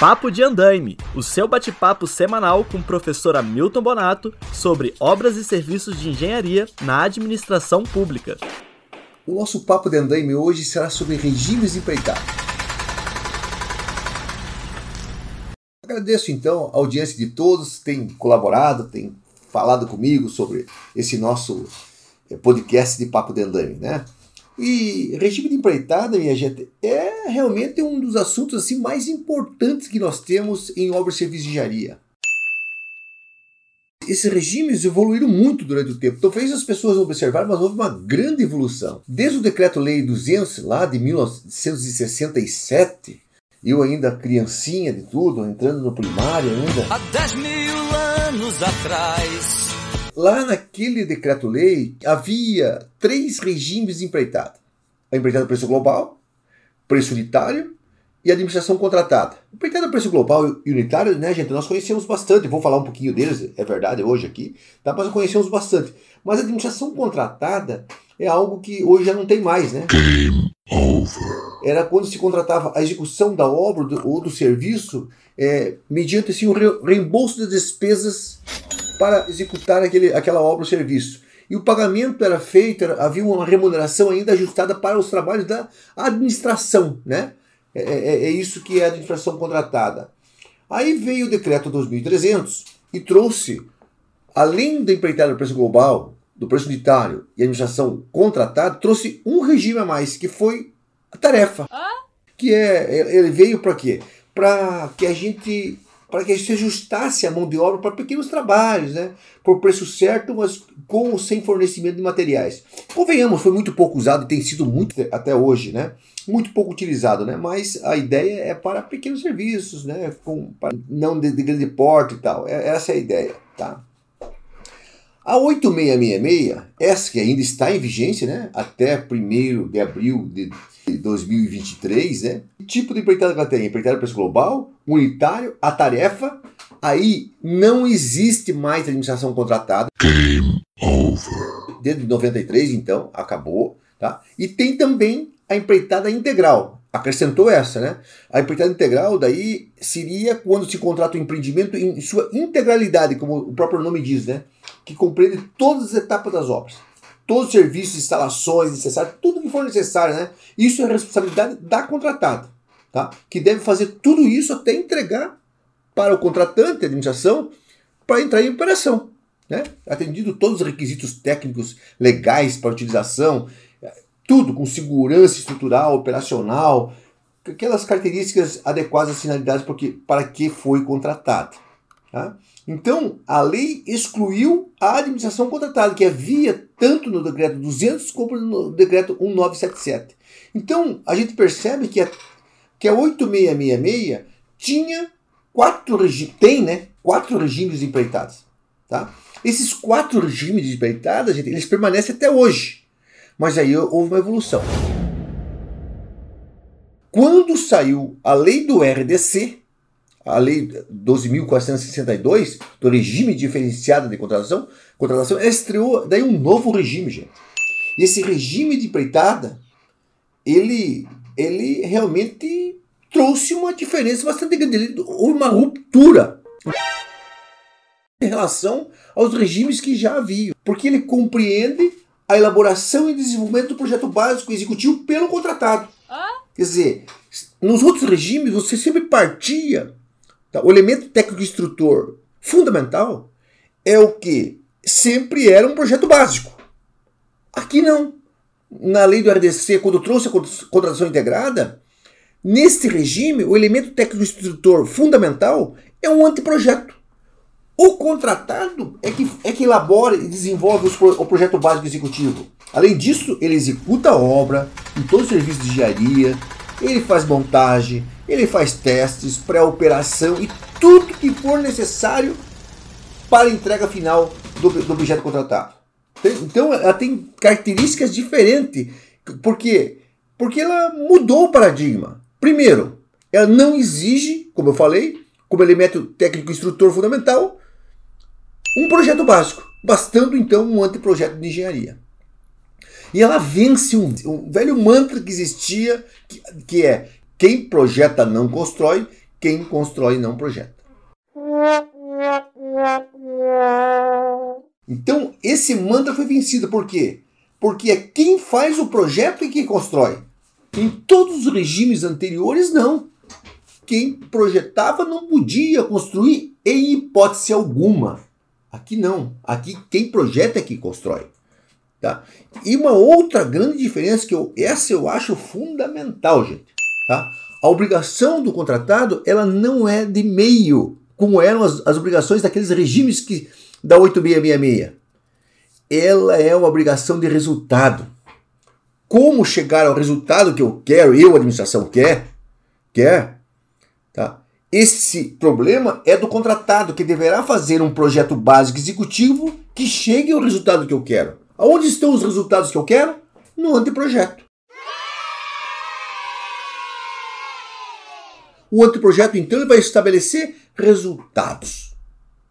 Papo de Andaime, o seu bate-papo semanal com o professor Hamilton Bonato sobre obras e serviços de engenharia na administração pública. O nosso Papo de Andaime hoje será sobre regimes empreitados. Agradeço então a audiência de todos que têm colaborado, têm falado comigo sobre esse nosso eh, podcast de Papo de Andaime, né? E regime de empreitada, minha gente, é realmente um dos assuntos assim, mais importantes que nós temos em obras de serviço de engenharia. Esses regimes evoluíram muito durante o tempo. Talvez as pessoas não observaram, mas houve uma grande evolução. Desde o Decreto-Lei 200, lá de 1967, eu ainda criancinha de tudo, entrando no primário ainda. Há 10 mil anos atrás Lá naquele decreto-lei havia três regimes de empreitada: a empreitada preço global, preço unitário e administração contratada. Empreitada preço global e unitário, né, gente, nós conhecemos bastante. Vou falar um pouquinho deles, é verdade, hoje aqui, tá? mas conhecemos bastante. Mas a administração contratada é algo que hoje já não tem mais, né? Game over. Era quando se contratava a execução da obra do, ou do serviço é, mediante assim, o reembolso das despesas para executar aquele, aquela obra ou serviço. E o pagamento era feito, era, havia uma remuneração ainda ajustada para os trabalhos da administração, né? É, é, é isso que é a administração contratada. Aí veio o decreto 2300 e trouxe, além da empreitada do preço global, do preço unitário e administração contratada, trouxe um regime a mais, que foi a tarefa. Ah? Que é, ele veio para quê? Para que a gente para que a gente se ajustasse a mão de obra para pequenos trabalhos, né? por preço certo, mas com ou sem fornecimento de materiais. Convenhamos, foi muito pouco usado e tem sido muito até hoje, né? muito pouco utilizado, né? mas a ideia é para pequenos serviços, né? com, não de, de grande porte e tal. É, essa é a ideia. Tá? A 8666, essa que ainda está em vigência né? até 1 de abril de 2023, né? Que tipo de empreitada que ela tem? Empreitada preço global, unitário, a tarefa. Aí não existe mais administração contratada. Game over. Desde 93, então, acabou. Tá? E tem também a empreitada integral. Acrescentou essa, né? A empreitada integral daí seria quando se contrata o empreendimento em sua integralidade, como o próprio nome diz, né? Que compreende todas as etapas das obras todos os serviços, instalações necessários, tudo que for necessário, né? Isso é responsabilidade da contratada, tá? Que deve fazer tudo isso até entregar para o contratante, a administração, para entrar em operação, né? Atendido todos os requisitos técnicos legais para utilização, tudo com segurança estrutural, operacional, aquelas características adequadas às finalidades porque, para que foi contratado. Tá? Então, a lei excluiu a administração contratada, que havia tanto no decreto 200 como no decreto 1977. Então, a gente percebe que a, que a 8666 tinha quatro tem, né, quatro regimes de empreitadas. Tá? Esses quatro regimes de empreitadas, gente, eles permanecem até hoje. Mas aí houve uma evolução. Quando saiu a lei do RDC, a lei 12.462, do regime diferenciado de contratação, contratação, ela estreou daí um novo regime, gente. E esse regime de empreitada, ele, ele realmente trouxe uma diferença bastante grande, uma ruptura em relação aos regimes que já haviam, porque ele compreende a elaboração e desenvolvimento do projeto básico executivo pelo contratado. Quer dizer, nos outros regimes você sempre partia Tá? O elemento técnico instrutor fundamental é o que sempre era um projeto básico. Aqui não. Na lei do RDC, quando trouxe a contratação integrada, neste regime, o elemento técnico instrutor fundamental é um anteprojeto. O contratado é que, é que elabora e desenvolve o projeto básico executivo. Além disso, ele executa a obra em todo o serviço de engenharia, ele faz montagem, ele faz testes, pré-operação e tudo que for necessário para a entrega final do, do objeto contratado. Então ela tem características diferentes. Por quê? Porque ela mudou o paradigma. Primeiro, ela não exige, como eu falei, como elemento técnico instrutor fundamental, um projeto básico, bastando então um anteprojeto de engenharia. E ela vence um, um velho mantra que existia, que, que é quem projeta não constrói, quem constrói não projeta. Então, esse mantra foi vencido. Por quê? Porque é quem faz o projeto e quem constrói. Em todos os regimes anteriores, não. Quem projetava não podia construir em hipótese alguma. Aqui não. Aqui quem projeta é quem constrói. Tá? E uma outra grande diferença que eu, essa eu acho fundamental, gente. Tá? A obrigação do contratado ela não é de meio, como eram as, as obrigações daqueles regimes que da 8666. Ela é uma obrigação de resultado. Como chegar ao resultado que eu quero, eu, a administração, quer, quer, tá? Esse problema é do contratado, que deverá fazer um projeto básico executivo que chegue ao resultado que eu quero. Aonde estão os resultados que eu quero? No anteprojeto. O anteprojeto, então, ele vai estabelecer resultados.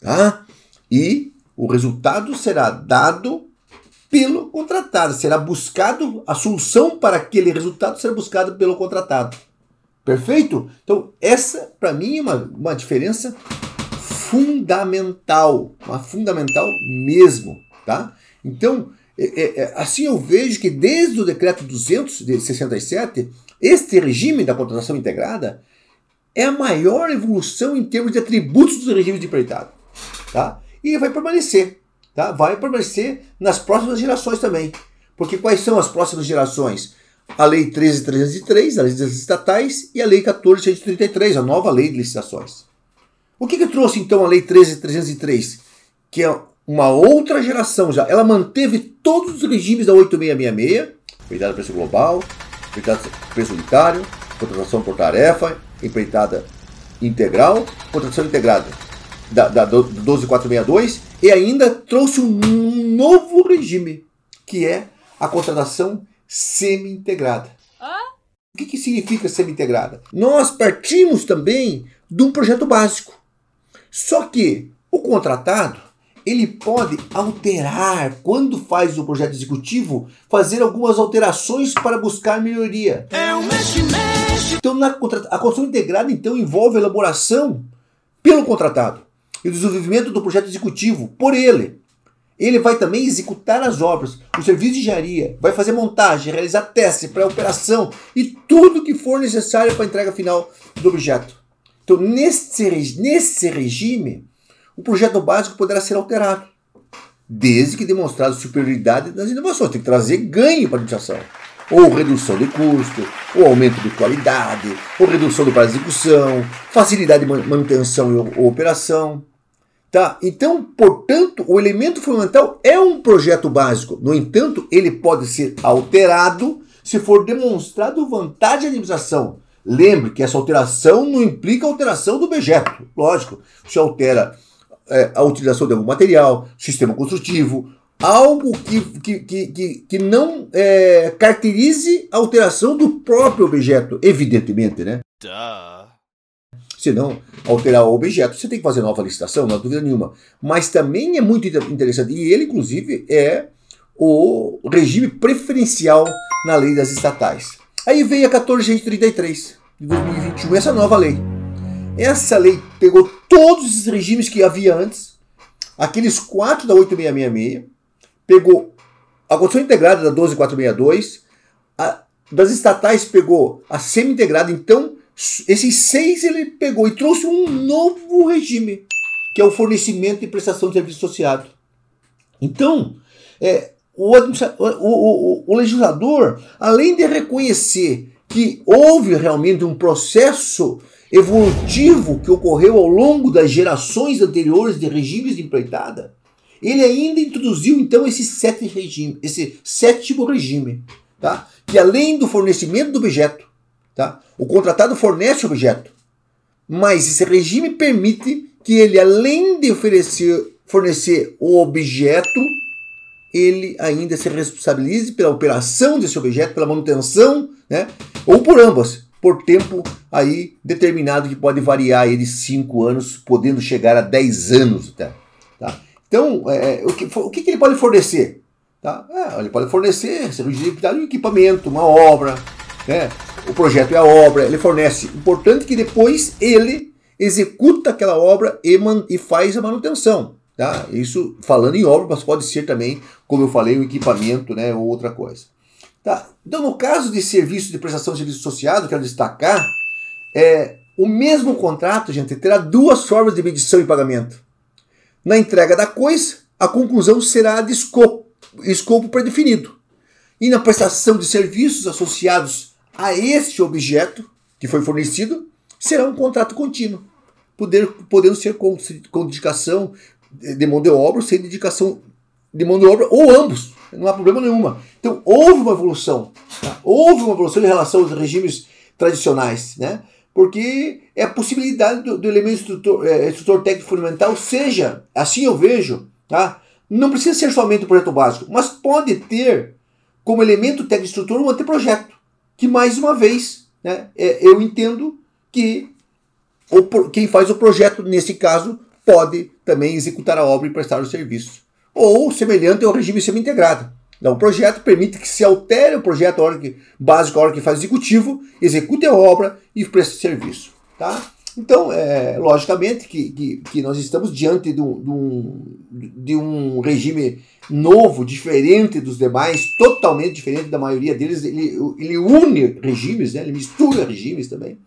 Tá? E o resultado será dado pelo contratado, será buscado, a solução para aquele resultado será buscada pelo contratado. Perfeito? Então, essa, para mim, é uma, uma diferença fundamental, uma fundamental mesmo, tá? Então, é, é, é, assim eu vejo que desde o decreto 200 de 67, este regime da contratação integrada é a maior evolução em termos de atributos dos regimes de empreitado, tá? E vai permanecer, tá? Vai permanecer nas próximas gerações também. Porque quais são as próximas gerações? A Lei 13.303, a Lei das Estatais, e a Lei 14.133, a nova Lei de Licitações. O que, que trouxe então a Lei 13.303? Que é uma outra geração já. Ela manteve todos os regimes da 8666, empreitada preço global, empreitada preço unitário, contratação por tarefa, empreitada integral, contratação integrada da, da 12462 e ainda trouxe um novo regime, que é a contratação semi-integrada. O que, que significa semi-integrada? Nós partimos também de um projeto básico. Só que o contratado ele pode alterar, quando faz o projeto executivo, fazer algumas alterações para buscar melhoria. É um mexe. Então, na, a construção integrada então envolve a elaboração pelo contratado e o desenvolvimento do projeto executivo por ele. Ele vai também executar as obras, o serviço de engenharia, vai fazer montagem, realizar teste para operação e tudo que for necessário para a entrega final do objeto. Então, nesse, nesse regime, o projeto básico poderá ser alterado, desde que demonstrado superioridade das inovações. Tem que trazer ganho para a administração. Ou redução de custo, ou aumento de qualidade, ou redução do prazo de execução, facilidade de manutenção ou operação. Tá? Então, portanto, o elemento fundamental é um projeto básico. No entanto, ele pode ser alterado se for demonstrado vantagem de administração. Lembre que essa alteração não implica alteração do objeto. Lógico, se altera é, a utilização de algum material, sistema construtivo, algo que, que, que, que, não é, caracterize a alteração do próprio objeto, evidentemente, né? Duh. Se não alterar o objeto, você tem que fazer nova licitação, não há dúvida nenhuma. Mas também é muito interessante, e ele, inclusive, é o regime preferencial na lei das estatais. Aí veio a 1433 de 2021, essa nova lei. Essa lei pegou todos esses regimes que havia antes, aqueles quatro da 8666, pegou a Constituição Integrada da 12462, a, das estatais pegou a semi-integrada, então esses seis ele pegou e trouxe um novo regime, que é o fornecimento e prestação de serviço associado. Então, é, o, o, o, o legislador, além de reconhecer que houve realmente um processo evolutivo que ocorreu ao longo das gerações anteriores de regimes de empreitada, ele ainda introduziu então esse, sete regime, esse sétimo regime, tá? que além do fornecimento do objeto, tá? o contratado fornece o objeto, mas esse regime permite que ele, além de oferecer, fornecer o objeto, ele ainda se responsabilize pela operação desse objeto, pela manutenção, né? ou por ambas, por tempo aí determinado que pode variar aí de 5 anos, podendo chegar a 10 anos. Tá? Então, é, o, que, o que, ele pode fornecer? Tá? É, ele pode fornecer serviço de um equipamento, uma obra, né? o projeto e a obra, ele fornece. Importante que depois ele executa aquela obra e, man, e faz a manutenção. Tá? Isso falando em obra, mas pode ser também, como eu falei, o equipamento né, ou outra coisa. Tá? Então, no caso de serviço de prestação de serviço associado, quero destacar, é, o mesmo contrato, gente, terá duas formas de medição e pagamento. Na entrega da coisa, a conclusão será de escopo, escopo predefinido. E na prestação de serviços associados a este objeto que foi fornecido, será um contrato contínuo, poder, podendo ser com, com dedicação de mão de obra, sem dedicação de mão de obra, ou ambos, não há problema nenhuma. Então, houve uma evolução, tá? houve uma evolução em relação aos regimes tradicionais, né? Porque é a possibilidade do, do elemento instrutor, é, instrutor técnico fundamental seja, assim eu vejo, tá? não precisa ser somente o projeto básico, mas pode ter como elemento técnico instrutor um anteprojeto, que mais uma vez né, é, eu entendo que o, quem faz o projeto, nesse caso, pode também executar a obra e prestar o serviço. Ou semelhante ao regime semi-integrado. Então, o projeto permite que se altere o projeto básico, a hora que faz executivo, execute a obra e preste serviço. Tá? Então, é, logicamente que, que, que, nós estamos diante de um, de, um, de um regime novo, diferente dos demais, totalmente diferente da maioria deles. Ele, ele une regimes, né? ele mistura regimes também.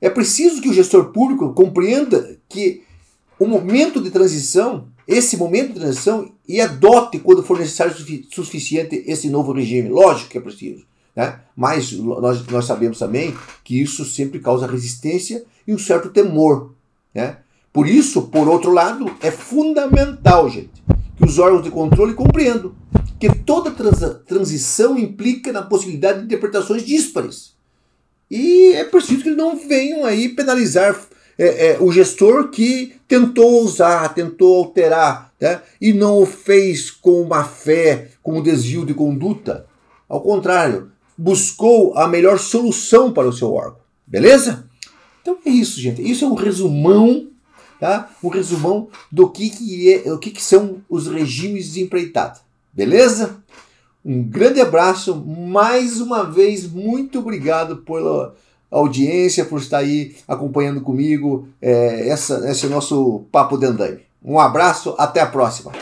É preciso que o gestor público compreenda que o momento de transição esse momento de transição e adote, quando for necessário suficiente, esse novo regime. Lógico que é preciso. Né? Mas nós, nós sabemos também que isso sempre causa resistência e um certo temor. Né? Por isso, por outro lado, é fundamental, gente, que os órgãos de controle compreendam que toda trans transição implica na possibilidade de interpretações díspares. E é preciso que não venham aí penalizar é, é, o gestor que tentou usar, tentou alterar, né? e não o fez com má fé, com um desvio de conduta. Ao contrário, buscou a melhor solução para o seu órgão. Beleza? Então é isso, gente. Isso é um resumão, tá? Um resumão do que, que, é, o que, que são os regimes de empreitada. Beleza? Um grande abraço. Mais uma vez, muito obrigado pela audiência, por estar aí acompanhando comigo é, essa, esse nosso Papo de Andaime. Um abraço, até a próxima.